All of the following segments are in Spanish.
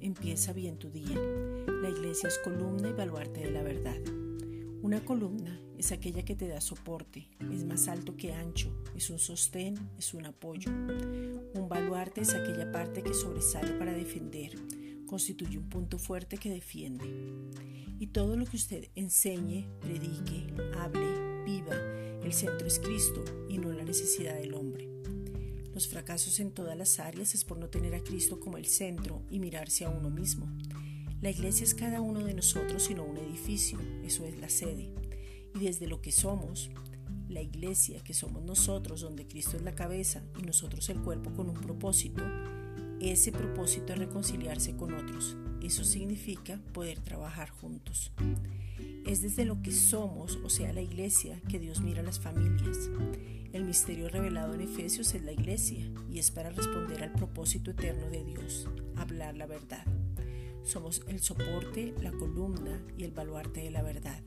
Empieza bien tu día. La iglesia es columna y baluarte de la verdad. Una columna es aquella que te da soporte, es más alto que ancho, es un sostén, es un apoyo. Un baluarte es aquella parte que sobresale para defender, constituye un punto fuerte que defiende. Y todo lo que usted enseñe, predique, hable, viva, el centro es Cristo y no la necesidad del hombre. Los fracasos en todas las áreas es por no tener a Cristo como el centro y mirarse a uno mismo. La iglesia es cada uno de nosotros y no un edificio, eso es la sede. Y desde lo que somos, la iglesia que somos nosotros, donde Cristo es la cabeza y nosotros el cuerpo con un propósito, ese propósito es reconciliarse con otros. Eso significa poder trabajar juntos. Es desde lo que somos, o sea, la iglesia, que Dios mira a las familias. El misterio revelado en Efesios es la iglesia y es para responder al propósito eterno de Dios, hablar la verdad. Somos el soporte, la columna y el baluarte de la verdad.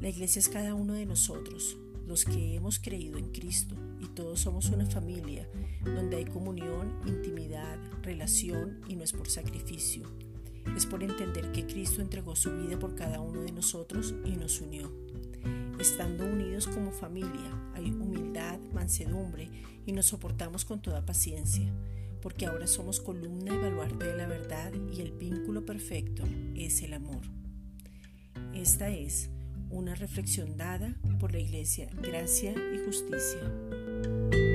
La iglesia es cada uno de nosotros, los que hemos creído en Cristo, y todos somos una familia donde hay comunión, intimidad, relación y no es por sacrificio es por entender que Cristo entregó su vida por cada uno de nosotros y nos unió. Estando unidos como familia, hay humildad, mansedumbre y nos soportamos con toda paciencia, porque ahora somos columna y baluarte de la verdad y el vínculo perfecto es el amor. Esta es una reflexión dada por la Iglesia Gracia y Justicia.